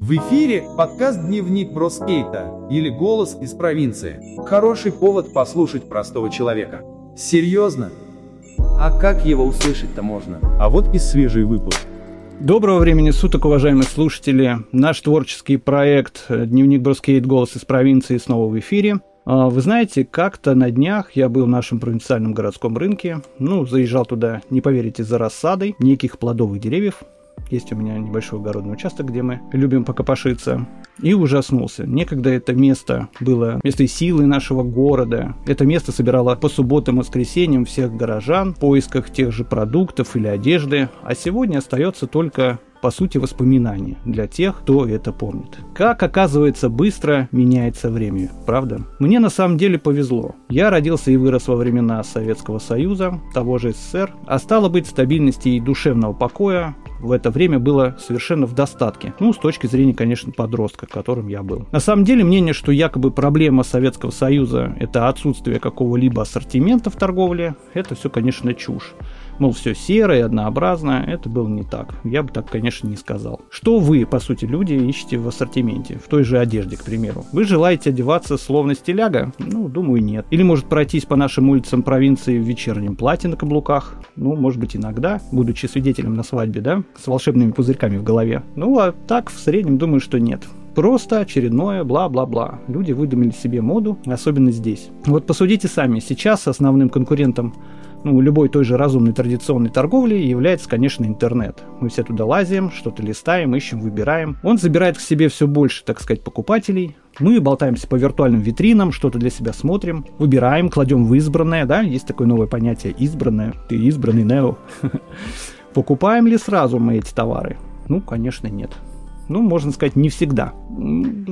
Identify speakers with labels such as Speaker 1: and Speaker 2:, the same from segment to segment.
Speaker 1: В эфире подкаст «Дневник Броскейта» или «Голос из провинции». Хороший повод послушать простого человека. Серьезно? А как его услышать-то можно?
Speaker 2: А вот и свежий выпуск.
Speaker 3: Доброго времени суток, уважаемые слушатели. Наш творческий проект «Дневник Броскейт. Голос из провинции» снова в эфире. А, вы знаете, как-то на днях я был в нашем провинциальном городском рынке, ну, заезжал туда, не поверите, за рассадой неких плодовых деревьев, есть у меня небольшой огородный участок, где мы любим покопошиться. И ужаснулся. Некогда это место было место силы нашего города. Это место собирало по субботам и воскресеньям всех горожан в поисках тех же продуктов или одежды. А сегодня остается только по сути, воспоминания для тех, кто это помнит. Как оказывается, быстро меняется время, правда? Мне на самом деле повезло. Я родился и вырос во времена Советского Союза, того же СССР, а стало быть стабильности и душевного покоя в это время было совершенно в достатке. Ну, с точки зрения, конечно, подростка, которым я был. На самом деле, мнение, что якобы проблема Советского Союза – это отсутствие какого-либо ассортимента в торговле, это все, конечно, чушь мол, все серое, однообразно, это было не так. Я бы так, конечно, не сказал. Что вы, по сути, люди, ищете в ассортименте, в той же одежде, к примеру? Вы желаете одеваться словно стиляга? Ну, думаю, нет. Или, может, пройтись по нашим улицам провинции в вечернем платье на каблуках? Ну, может быть, иногда, будучи свидетелем на свадьбе, да, с волшебными пузырьками в голове. Ну, а так, в среднем, думаю, что нет. Просто очередное бла-бла-бла. Люди выдумали себе моду, особенно здесь. Вот посудите сами, сейчас основным конкурентом ну, любой той же разумной традиционной торговли является, конечно, интернет. Мы все туда лазим, что-то листаем, ищем, выбираем. Он забирает к себе все больше, так сказать, покупателей. Мы болтаемся по виртуальным витринам, что-то для себя смотрим, выбираем, кладем в избранное, да, есть такое новое понятие избранное, ты избранный Нео. Покупаем ли сразу мы эти товары? Ну, конечно, нет. Ну, можно сказать, не всегда.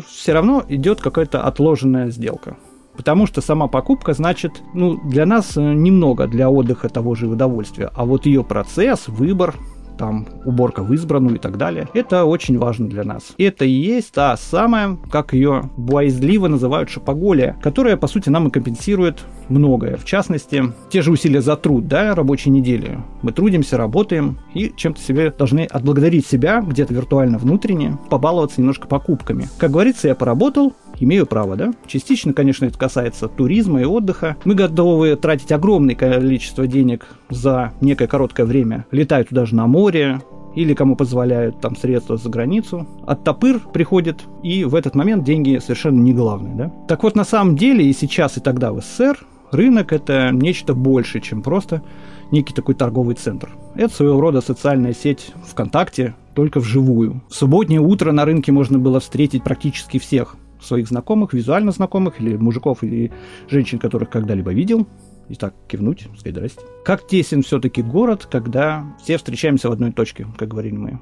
Speaker 3: Все равно идет какая-то отложенная сделка. Потому что сама покупка значит, ну, для нас э, немного для отдыха того же удовольствия. А вот ее процесс, выбор, там уборка в избранную и так далее. Это очень важно для нас. Это и есть та самая, как ее боязливо называют, шапоголия, которая, по сути, нам и компенсирует многое. В частности, те же усилия за труд, да, рабочей недели. Мы трудимся, работаем и чем-то себе должны отблагодарить себя, где-то виртуально внутренне, побаловаться немножко покупками. Как говорится, я поработал, имею право, да? Частично, конечно, это касается туризма и отдыха. Мы готовы тратить огромное количество денег за некое короткое время, летая туда же на море, или кому позволяют там средства за границу. От топыр приходит, и в этот момент деньги совершенно не главное. Да? Так вот, на самом деле и сейчас, и тогда в СССР рынок – это нечто большее, чем просто некий такой торговый центр. Это своего рода социальная сеть ВКонтакте, только вживую. В субботнее утро на рынке можно было встретить практически всех своих знакомых, визуально знакомых, или мужиков, или женщин, которых когда-либо видел, и так кивнуть, сказать здрасте. Как тесен все-таки город, когда все встречаемся в одной точке, как говорили мы.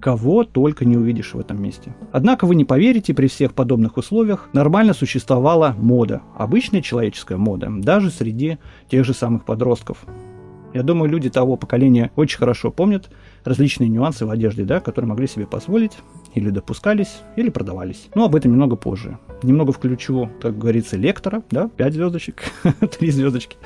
Speaker 3: Кого только не увидишь в этом месте. Однако вы не поверите, при всех подобных условиях нормально существовала мода, обычная человеческая мода, даже среди тех же самых подростков. Я думаю, люди того поколения очень хорошо помнят различные нюансы в одежде, да, которые могли себе позволить, или допускались, или продавались. Но об этом немного позже. Немного включу, как говорится, лектора, да, 5 звездочек, 3 звездочки.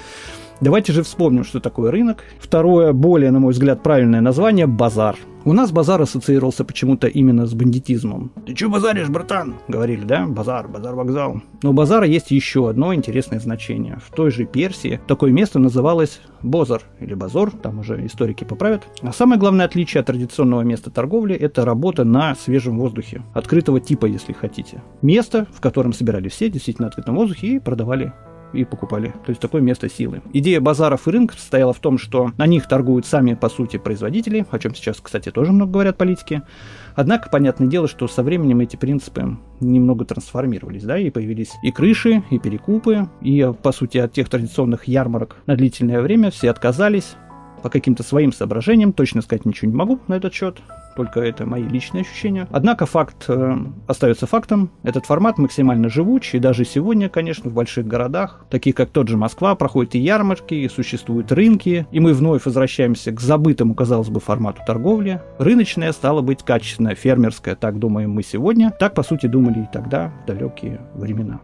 Speaker 3: Давайте же вспомним, что такое рынок. Второе, более, на мой взгляд, правильное название – базар. У нас базар ассоциировался почему-то именно с бандитизмом. «Ты чё базаришь, братан?» – говорили, да? Базар, базар-вокзал. Но у базара есть еще одно интересное значение. В той же Персии такое место называлось Бозар или Базор, там уже историки поправят. А самое главное отличие от традиционного места торговли – это работа на свежем воздухе, открытого типа, если хотите. Место, в котором собирали все действительно открытом воздухе и продавали и покупали. То есть такое место силы. Идея базаров и рынков состояла в том, что на них торгуют сами, по сути, производители, о чем сейчас, кстати, тоже много говорят политики. Однако, понятное дело, что со временем эти принципы немного трансформировались, да, и появились и крыши, и перекупы, и, по сути, от тех традиционных ярмарок на длительное время все отказались, по каким-то своим соображениям, точно сказать ничего не могу на этот счет, только это мои личные ощущения. Однако факт э, остается фактом. Этот формат максимально живуч, и даже сегодня, конечно, в больших городах, таких как тот же Москва, проходят и ярмарки, и существуют рынки, и мы вновь возвращаемся к забытому, казалось бы, формату торговли. Рыночная стала быть качественная, фермерская, так думаем мы сегодня, так, по сути, думали и тогда, в далекие времена.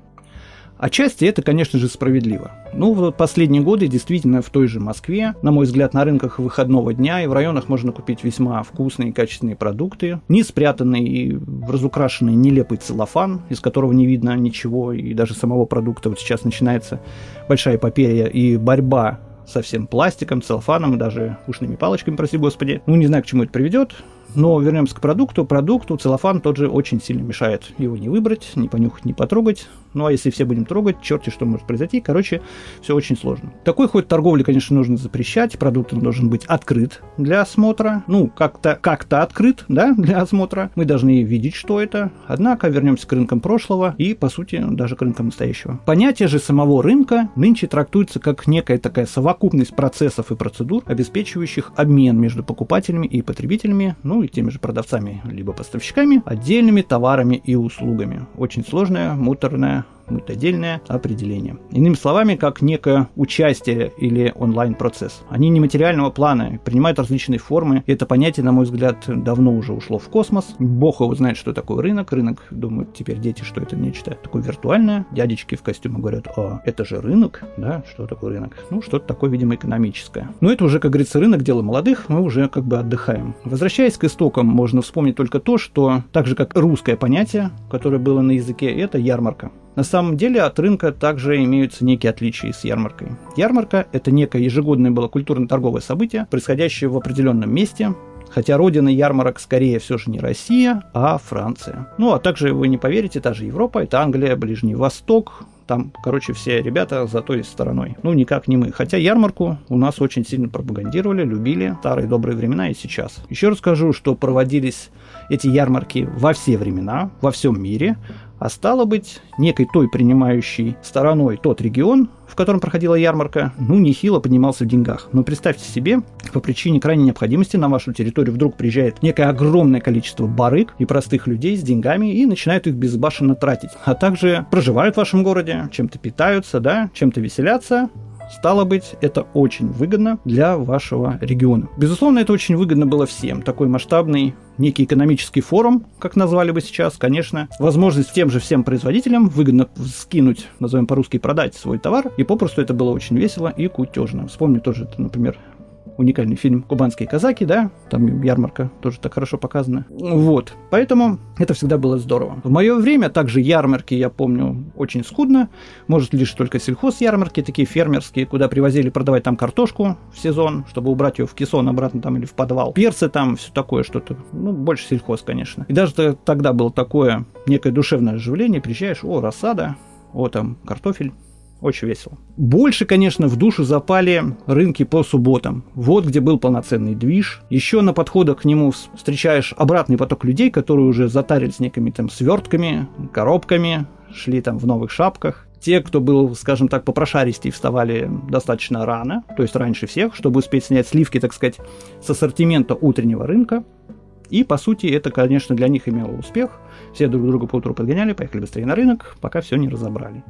Speaker 3: Отчасти это, конечно же, справедливо. Ну, вот последние годы действительно в той же Москве, на мой взгляд, на рынках выходного дня и в районах можно купить весьма вкусные и качественные продукты, не спрятанный и разукрашенный нелепый целлофан, из которого не видно ничего, и даже самого продукта. Вот сейчас начинается большая эпопея и борьба со всем пластиком, целлофаном, даже ушными палочками, прости господи. Ну, не знаю, к чему это приведет. Но вернемся к продукту. Продукту целлофан тот же очень сильно мешает его не выбрать, не понюхать, не потрогать. Ну а если все будем трогать, черти что может произойти. Короче, все очень сложно. Такой ход торговли, конечно, нужно запрещать. Продукт должен быть открыт для осмотра. Ну, как-то как открыт, да, для осмотра. Мы должны видеть, что это. Однако вернемся к рынкам прошлого и, по сути, даже к рынкам настоящего. Понятие же самого рынка нынче трактуется как некая такая совокупность процессов и процедур, обеспечивающих обмен между покупателями и потребителями, ну и теми же продавцами либо поставщиками, отдельными товарами и услугами. Очень сложная, муторная будет отдельное определение. Иными словами, как некое участие или онлайн-процесс. Они нематериального плана, принимают различные формы. И это понятие, на мой взгляд, давно уже ушло в космос. Бог его знает, что такое рынок. Рынок, думают теперь дети, что это нечто такое виртуальное. Дядечки в костюме говорят, а, это же рынок, да, что такое рынок? Ну, что-то такое, видимо, экономическое. Но это уже, как говорится, рынок, дело молодых, мы уже как бы отдыхаем. Возвращаясь к истокам, можно вспомнить только то, что так же, как русское понятие, которое было на языке, это ярмарка. На самом деле от рынка также имеются некие отличия с ярмаркой. Ярмарка – это некое ежегодное было культурно-торговое событие, происходящее в определенном месте, Хотя родина ярмарок скорее все же не Россия, а Франция. Ну, а также, вы не поверите, та же Европа, это Англия, Ближний Восток, там, короче, все ребята за той стороной. Ну, никак не мы. Хотя ярмарку у нас очень сильно пропагандировали, любили старые добрые времена и сейчас. Еще расскажу, что проводились эти ярмарки во все времена, во всем мире а стало быть, некой той принимающей стороной тот регион, в котором проходила ярмарка, ну, нехило поднимался в деньгах. Но представьте себе, по причине крайней необходимости на вашу территорию вдруг приезжает некое огромное количество барыг и простых людей с деньгами и начинают их безбашенно тратить. А также проживают в вашем городе, чем-то питаются, да, чем-то веселятся, Стало быть, это очень выгодно для вашего региона. Безусловно, это очень выгодно было всем. Такой масштабный некий экономический форум, как назвали бы сейчас, конечно, возможность тем же всем производителям выгодно скинуть, назовем по-русски, продать свой товар, и попросту это было очень весело и кутежно. Вспомню тоже, например, уникальный фильм «Кубанские казаки», да, там ярмарка тоже так хорошо показана. Вот, поэтому это всегда было здорово. В мое время также ярмарки, я помню, очень скудно, может лишь только сельхоз-ярмарки, такие фермерские, куда привозили продавать там картошку в сезон, чтобы убрать ее в кессон обратно там или в подвал. Перцы там, все такое что-то, ну, больше сельхоз, конечно. И даже тогда было такое некое душевное оживление, приезжаешь, о, рассада, о, там, картофель, очень весело. Больше, конечно, в душу запали рынки по субботам. Вот где был полноценный движ. Еще на подходах к нему встречаешь обратный поток людей, которые уже затарились некими там свертками, коробками, шли там в новых шапках. Те, кто был, скажем так, попрошаристей, вставали достаточно рано, то есть раньше всех, чтобы успеть снять сливки, так сказать, с ассортимента утреннего рынка. И, по сути, это, конечно, для них имело успех. Все друг друга по утру подгоняли, поехали быстрее на рынок, пока все не разобрали.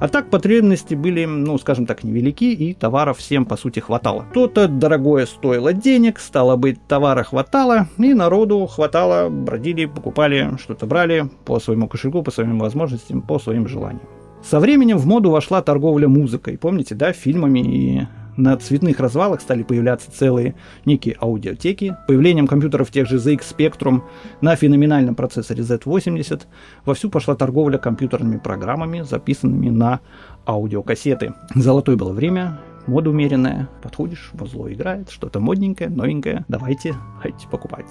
Speaker 3: А так потребности были, ну, скажем так, невелики, и товаров всем, по сути, хватало. То-то дорогое стоило денег, стало быть, товара хватало, и народу хватало, бродили, покупали, что-то брали по своему кошельку, по своим возможностям, по своим желаниям. Со временем в моду вошла торговля музыкой, помните, да, фильмами и на цветных развалах стали появляться целые некие аудиотеки. Появлением компьютеров тех же ZX Spectrum на феноменальном процессоре Z80 вовсю пошла торговля компьютерными программами, записанными на аудиокассеты. Золотое было время, мода умеренная, подходишь, во зло играет, что-то модненькое, новенькое, давайте, хотите покупать.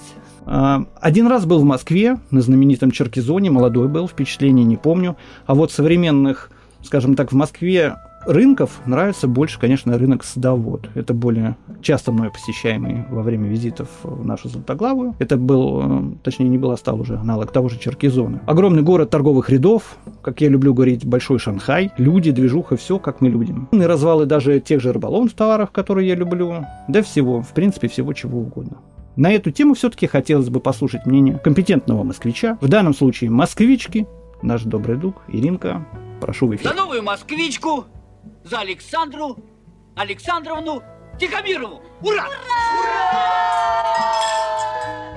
Speaker 3: А, один раз был в Москве, на знаменитом Черкизоне, молодой был, впечатлений не помню, а вот современных, скажем так, в Москве рынков нравится больше, конечно, рынок садовод. Это более часто мной посещаемый во время визитов в нашу Золотоглавую. Это был, э, точнее, не был, а стал уже аналог того же Черкизона. Огромный город торговых рядов, как я люблю говорить, большой Шанхай. Люди, движуха, все, как мы любим. И развалы даже тех же рыболовных товаров, которые я люблю. Да всего, в принципе, всего чего угодно. На эту тему все-таки хотелось бы послушать мнение компетентного москвича, в данном случае москвички, наш добрый друг Иринка. Прошу в эфир.
Speaker 2: За новую москвичку за Александру Александровну Тихомирову. Ура! Ура!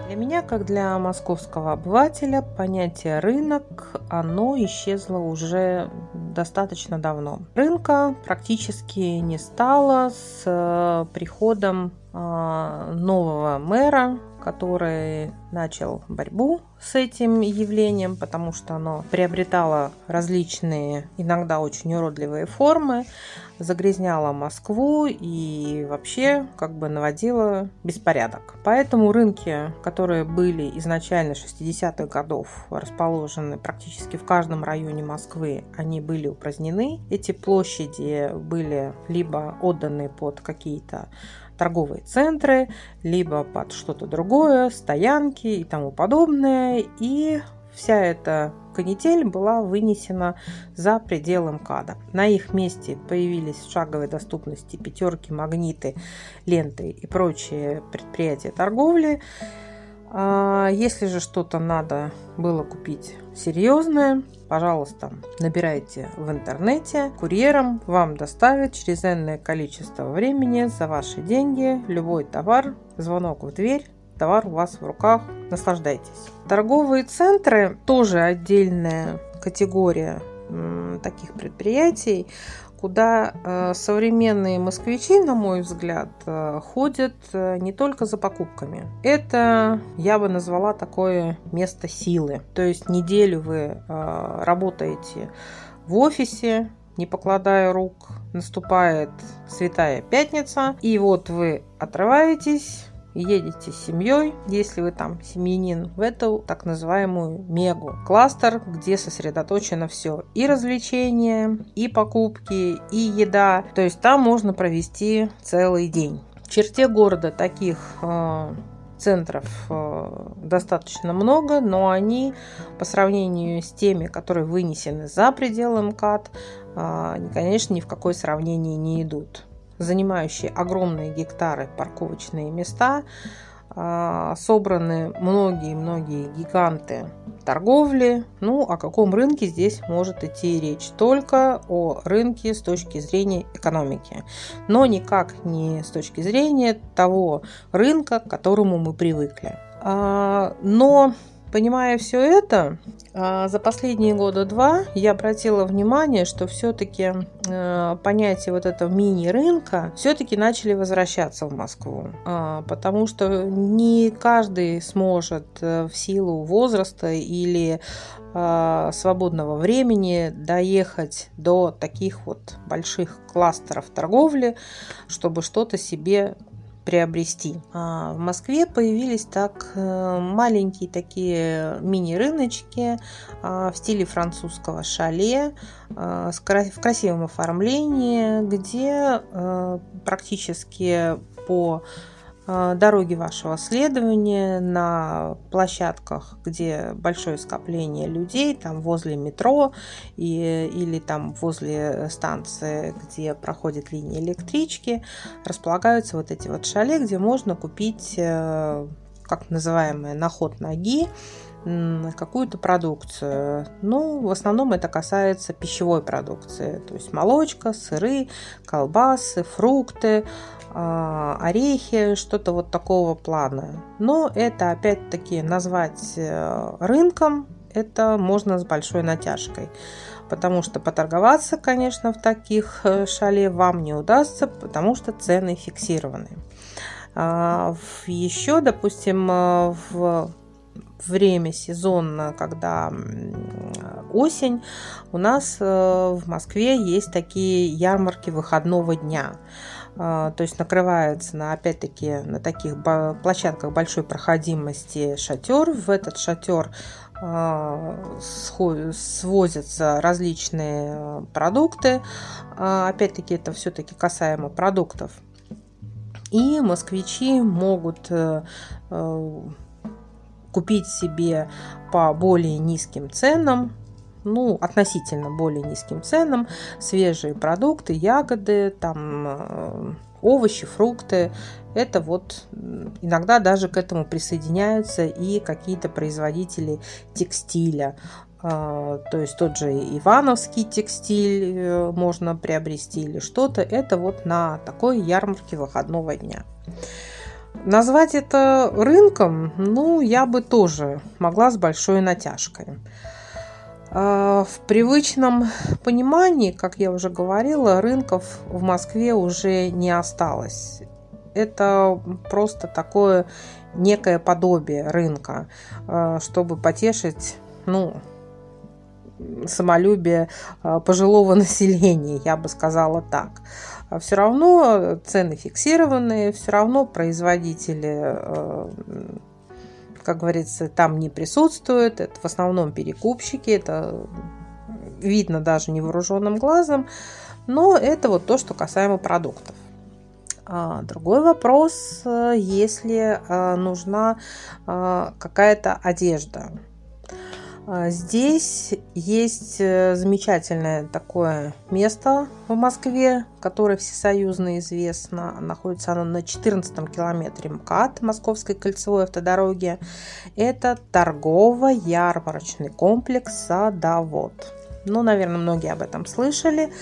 Speaker 4: Для меня как для московского обывателя, понятие рынок, оно исчезло уже достаточно давно. Рынка практически не стало с э, приходом а, нового мэра, который начал борьбу с этим явлением, потому что оно приобретало различные, иногда очень уродливые формы, загрязняло Москву и вообще как бы наводило беспорядок. Поэтому рынки, которые были изначально 60-х годов расположены практически в каждом районе Москвы, они были упразднены. Эти площади были либо отданы под какие-то торговые центры, либо под что-то другое, стоянки и тому подобное. И вся эта канитель была вынесена за пределы МКАДа. На их месте появились в шаговой доступности пятерки, магниты, ленты и прочие предприятия торговли. А если же что-то надо было купить серьезное, пожалуйста, набирайте в интернете. Курьером вам доставят через энное количество времени за ваши деньги любой товар, звонок в дверь, товар у вас в руках, наслаждайтесь. Торговые центры тоже отдельная категория таких предприятий куда э, современные москвичи, на мой взгляд, э, ходят э, не только за покупками. Это, я бы назвала, такое место силы. То есть неделю вы работаете в офисе, не покладая рук, наступает Святая Пятница, и вот вы отрываетесь, едете с семьей, если вы там семьянин, в эту так называемую мегу. Кластер, где сосредоточено все. И развлечения, и покупки, и еда. То есть там можно провести целый день. В черте города таких э, центров э, достаточно много, но они по сравнению с теми, которые вынесены за пределы МКАД, э, конечно, ни в какое сравнение не идут занимающие огромные гектары парковочные места, а, собраны многие-многие гиганты торговли. Ну, о каком рынке здесь может идти речь? Только о рынке с точки зрения экономики, но никак не с точки зрения того рынка, к которому мы привыкли. А, но Понимая все это, а, за последние года два я обратила внимание, что все-таки э, понятие вот этого мини-рынка все-таки начали возвращаться в Москву, а, потому что не каждый сможет э, в силу возраста или а, свободного времени доехать до таких вот больших кластеров торговли, чтобы что-то себе приобрести. А в Москве появились так э, маленькие такие мини-рыночки а, в стиле французского шале а, в красивом оформлении, где э, практически по дороги вашего следования, на площадках, где большое скопление людей, там возле метро и, или там возле станции, где проходит линия электрички, располагаются вот эти вот шале, где можно купить э, как называемые на ход ноги, какую-то продукцию. Ну, в основном это касается пищевой продукции, то есть молочка, сыры, колбасы, фрукты, орехи, что-то вот такого плана. Но это опять-таки назвать э, рынком, это можно с большой натяжкой. Потому что поторговаться, конечно, в таких э, шале вам не удастся, потому что цены фиксированы. А, еще, допустим, э, в время сезонно, когда осень, у нас в Москве есть такие ярмарки выходного дня. А, то есть накрывается на, опять-таки, на таких площадках большой проходимости шатер. В этот шатер а, свозятся различные продукты. А, опять-таки, это все-таки касаемо продуктов. И москвичи могут э, э, купить себе по более низким ценам ну, относительно более низким ценам, свежие продукты, ягоды, там э, овощи, фрукты. Это вот иногда даже к этому присоединяются и какие-то производители текстиля. А, то есть тот же Ивановский текстиль э, можно приобрести или что-то. Это вот на такой ярмарке выходного дня. Назвать это рынком, ну, я бы тоже могла с большой натяжкой. А, в привычном понимании, как я уже говорила, рынков в Москве уже не осталось. Это просто такое некое подобие рынка, а, чтобы потешить, ну, самолюбие а, пожилого населения, я бы сказала так. Все равно цены фиксированные, все равно производители как говорится, там не присутствуют. Это в основном перекупщики, это видно даже невооруженным глазом. Но это вот то, что касаемо продуктов. А, другой вопрос, э, если э, нужна э, какая-то одежда. А, здесь есть э, замечательное такое место в Москве, которое всесоюзно известно. Находится оно на 14 километре МКАД, Московской кольцевой автодороги. Это торгово-ярмарочный комплекс «Садовод». Ну, наверное, многие об этом слышали.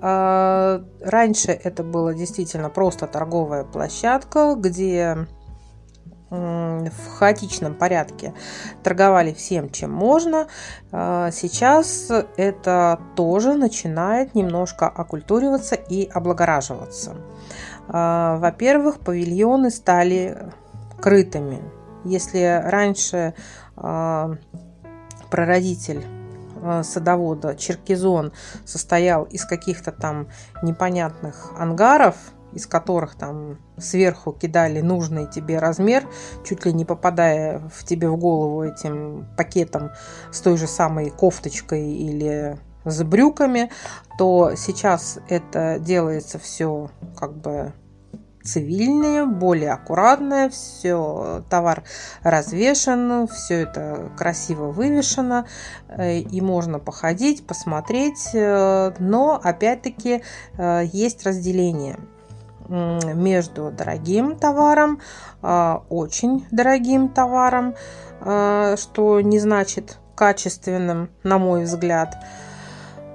Speaker 4: А, раньше это было действительно просто торговая площадка, где в хаотичном порядке торговали всем, чем можно. А, сейчас это тоже начинает немножко окультуриваться и облагораживаться. А, во-первых, павильоны стали крытыми. Если раньше а, прародитель садовода Черкизон состоял из каких-то там непонятных ангаров, из которых там сверху кидали нужный тебе размер, чуть ли не попадая в тебе в голову этим пакетом с той же самой кофточкой или с брюками, то сейчас это делается все как бы цивильнее, более аккуратное, все, товар развешен, все это красиво вывешено, э, и можно походить, посмотреть, э, но опять-таки э, есть разделение – между дорогим товаром, а, очень дорогим товаром, а, что не значит качественным, на мой взгляд,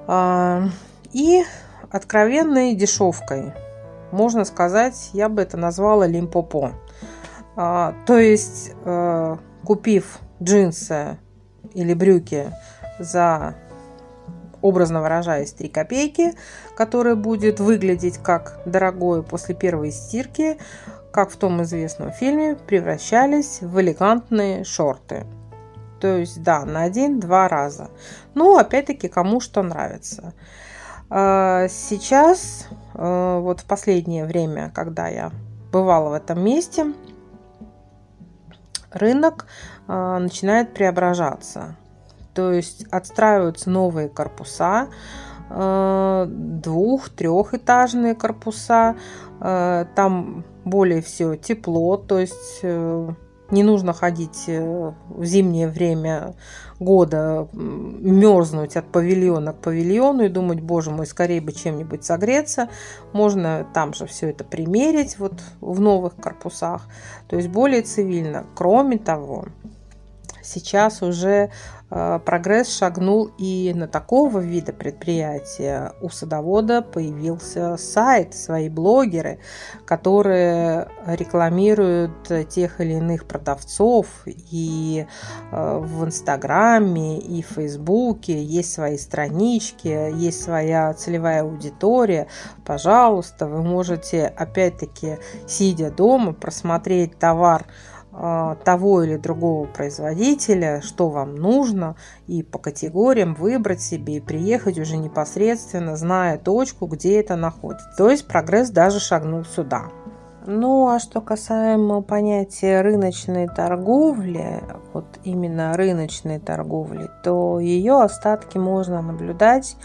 Speaker 4: а, и откровенной дешевкой. Можно сказать, я бы это назвала лимпопо. То есть, купив джинсы или брюки за образно выражаясь, 3 копейки, которое будет выглядеть как дорогое после первой стирки, как в том известном фильме, превращались в элегантные шорты. То есть, да, на один-два раза. Ну, опять-таки, кому что нравится. А, сейчас, а, вот в последнее время, когда я бывала в этом месте, рынок а, начинает преображаться. То есть отстраиваются новые корпуса, э, двух, трехэтажные корпуса. Э, там более всего тепло, то есть э, не нужно ходить в зимнее время года, мерзнуть от павильона к павильону и думать, боже мой, скорее бы чем-нибудь согреться. Можно там же все это примерить вот в новых корпусах. То есть более цивильно. Кроме того, сейчас уже Э, прогресс шагнул и на такого вида предприятия. У садовода появился сайт, свои блогеры, которые рекламируют тех или иных продавцов и э, в Инстаграме, и в Фейсбуке, есть свои странички, есть своя целевая аудитория. Пожалуйста, вы можете опять-таки, сидя дома, просмотреть товар того или другого производителя, что вам нужно, и по категориям выбрать себе и приехать уже непосредственно, зная точку, где это находится. То есть прогресс даже шагнул сюда. Ну, а что касаемо понятия рыночной торговли, вот именно рыночной торговли, то ее остатки можно наблюдать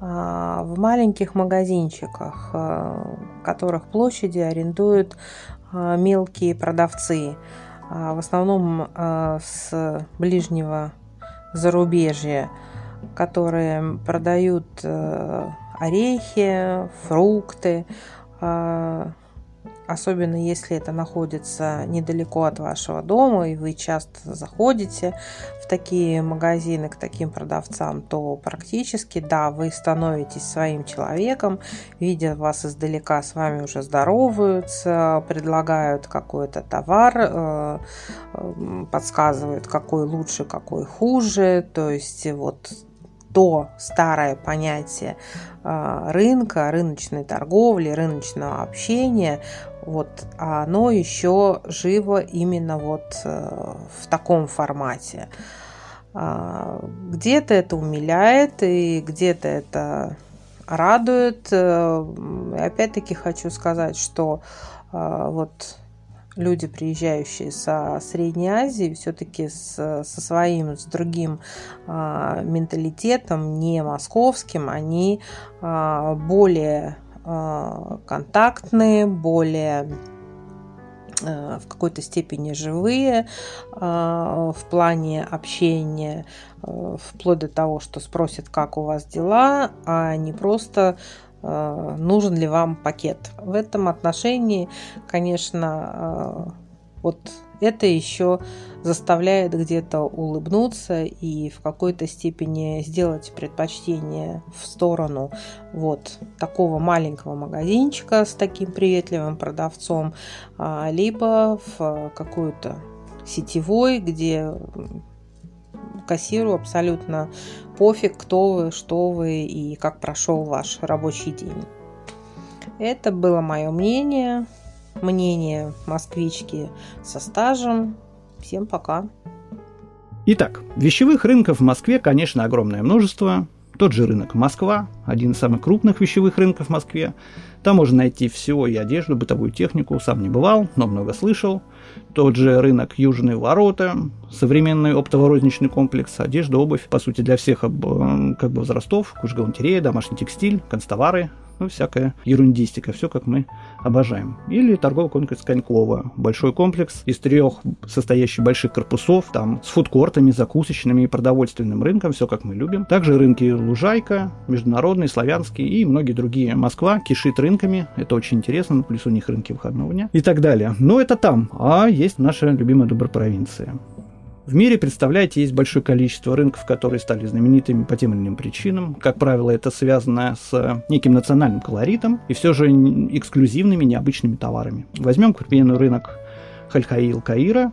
Speaker 4: а, в маленьких магазинчиках, а, которых площади арендуют а, мелкие продавцы, а, в основном а, с ближнего зарубежья, которые продают орехи, фрукты, особенно если это находится недалеко от вашего дома, и вы часто заходите в такие магазины к таким продавцам, то практически, да, вы становитесь своим человеком, видя вас издалека, с вами уже здороваются, предлагают какой-то товар, э, подсказывают, какой лучше, какой хуже, то есть вот то старое понятие а, рынка, рыночной торговли, рыночного общения, вот оно еще живо именно вот э, в таком формате. А, где-то это умиляет и где-то это радует. Э, опять-таки хочу сказать, что а, вот люди, приезжающие со Средней Азии, все-таки со своим, с другим а, менталитетом, не московским, они а, более контактные, более а, в какой-то степени живые а, в плане общения, вплоть до того, что спросят, как у вас дела, а не просто Э, нужен ли вам пакет. В этом отношении, конечно, э, вот это еще заставляет где-то улыбнуться и в какой-то степени сделать предпочтение в сторону вот такого маленького магазинчика с таким приветливым продавцом, а, либо в какую-то сетевой, где кассиру абсолютно пофиг, кто вы, что вы и как прошел ваш рабочий день. Это было мое мнение, мнение москвички со стажем. Всем пока.
Speaker 3: Итак, вещевых рынков в Москве, конечно, огромное множество. Тот же рынок Москва, один из самых крупных вещевых рынков в Москве. Там можно найти все, и одежду, бытовую технику. Сам не бывал, но много слышал. Тот же рынок Южные ворота, современный оптово-розничный комплекс, одежда, обувь, по сути, для всех как бы возрастов, кожгалантерея, домашний текстиль, констовары, ну, всякая ерундистика, все как мы обожаем. Или торговый комплекс Конькова, большой комплекс из трех состоящий больших корпусов, там с фудкортами, закусочными и продовольственным рынком, все как мы любим. Также рынки Лужайка, Международный, Славянский и многие другие. Москва кишит рынками, это очень интересно, плюс у них рынки выходного дня и так далее. Но это там, а есть наша любимая добропровинция. В мире, представляете, есть большое количество рынков, которые стали знаменитыми по тем или иным причинам. Как правило, это связано с неким национальным колоритом и все же эксклюзивными, необычными товарами. Возьмем, к примеру, рынок Хальхаил Каира,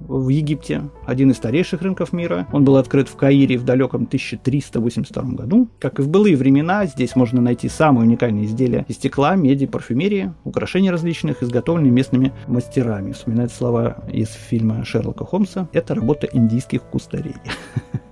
Speaker 3: в Египте, один из старейших рынков мира. Он был открыт в Каире в далеком 1382 году. Как и в былые времена, здесь можно найти самые уникальные изделия из стекла, меди, парфюмерии, украшения различных, изготовленные местными мастерами. Вспоминают слова из фильма Шерлока Холмса. Это работа индийских кустарей.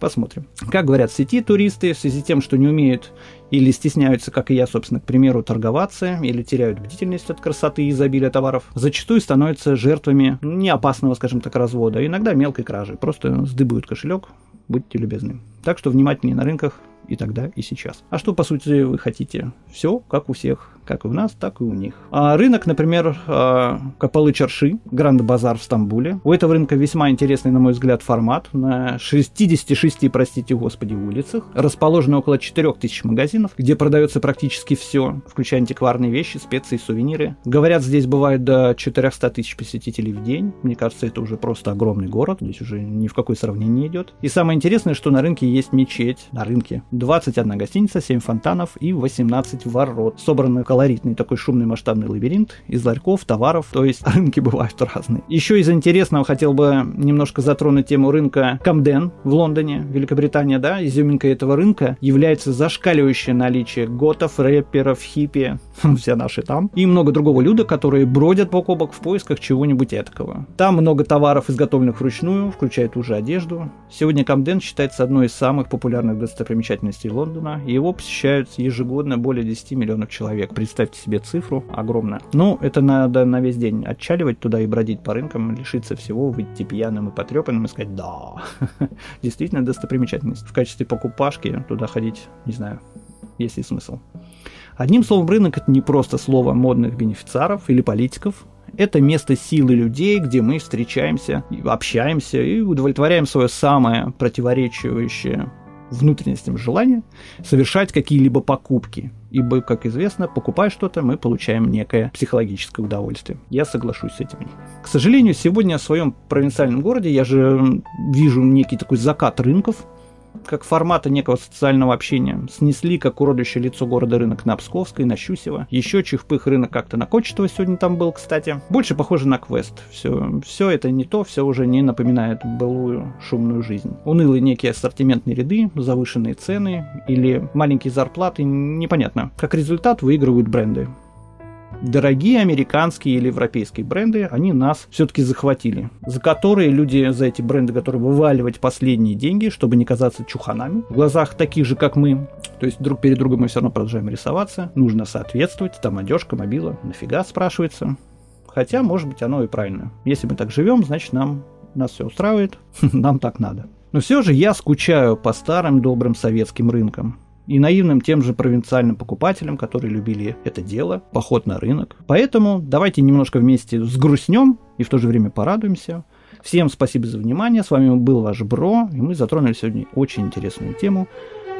Speaker 3: Посмотрим. Как говорят в сети туристы, в связи с тем, что не умеют или стесняются, как и я, собственно, к примеру, торговаться, или теряют бдительность от красоты и изобилия товаров, зачастую становятся жертвами не опасного, скажем так, развода, а иногда мелкой кражи. Просто сдыбают кошелек, будьте любезны. Так что внимательнее на рынках и тогда, и сейчас. А что, по сути, вы хотите? Все, как у всех как и у нас, так и у них. А рынок, например, а, Капалы Чарши, Гранд Базар в Стамбуле. У этого рынка весьма интересный, на мой взгляд, формат. На 66, простите господи, улицах расположено около 4000 магазинов, где продается практически все, включая антикварные вещи, специи, сувениры. Говорят, здесь бывает до 400 тысяч посетителей в день. Мне кажется, это уже просто огромный город. Здесь уже ни в какое сравнение не идет. И самое интересное, что на рынке есть мечеть. На рынке 21 гостиница, 7 фонтанов и 18 ворот, собранных колоритный такой шумный масштабный лабиринт из ларьков, товаров, то есть рынки бывают разные. Еще из интересного хотел бы немножко затронуть тему рынка Камден в Лондоне, Великобритания, да, изюминкой этого рынка является зашкаливающее наличие готов, рэперов, хиппи, все наши там, и много другого люда, которые бродят бок о бок в поисках чего-нибудь этакого. Там много товаров, изготовленных вручную, включая ту же одежду. Сегодня Камден считается одной из самых популярных достопримечательностей Лондона, и его посещают ежегодно более 10 миллионов человек представьте себе цифру огромная. Ну, это надо на весь день отчаливать туда и бродить по рынкам, лишиться всего, выйти пьяным и потрепанным и сказать «да». Действительно достопримечательность. В качестве покупашки туда ходить, не знаю, есть ли смысл. Одним словом, рынок это не просто слово модных бенефициаров или политиков, это место силы людей, где мы встречаемся, общаемся и удовлетворяем свое самое противоречивающее внутренностям желания совершать какие-либо покупки. Ибо, как известно, покупая что-то, мы получаем некое психологическое удовольствие. Я соглашусь с этим. К сожалению, сегодня в своем провинциальном городе я же вижу некий такой закат рынков, как формата некого социального общения. Снесли, как уродующее лицо города рынок на Псковской, на Щусево. Еще чихпых рынок как-то на Кочетово сегодня там был, кстати. Больше похоже на квест. Все, все это не то, все уже не напоминает былую шумную жизнь. Унылые некие ассортиментные ряды, завышенные цены или маленькие зарплаты, непонятно. Как результат выигрывают бренды дорогие американские или европейские бренды, они нас все-таки захватили. За которые люди, за эти бренды, которые вываливать последние деньги, чтобы не казаться чуханами, в глазах таких же, как мы. То есть друг перед другом мы все равно продолжаем рисоваться. Нужно соответствовать, там одежка, мобила, нафига спрашивается. Хотя, может быть, оно и правильно. Если мы так живем, значит, нам нас все устраивает, нам так надо. Но все же я скучаю по старым добрым советским рынкам и наивным тем же провинциальным покупателям, которые любили это дело, поход на рынок. Поэтому давайте немножко вместе сгрустнем и в то же время порадуемся. Всем спасибо за внимание. С вами был ваш Бро, и мы затронули сегодня очень интересную тему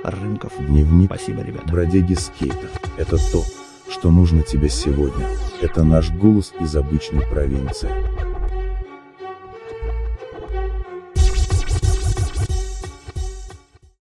Speaker 3: рынков.
Speaker 5: Дневник
Speaker 3: Спасибо, ребята.
Speaker 5: бродяги скейта. Это то, что нужно тебе сегодня. Это наш голос из обычной провинции.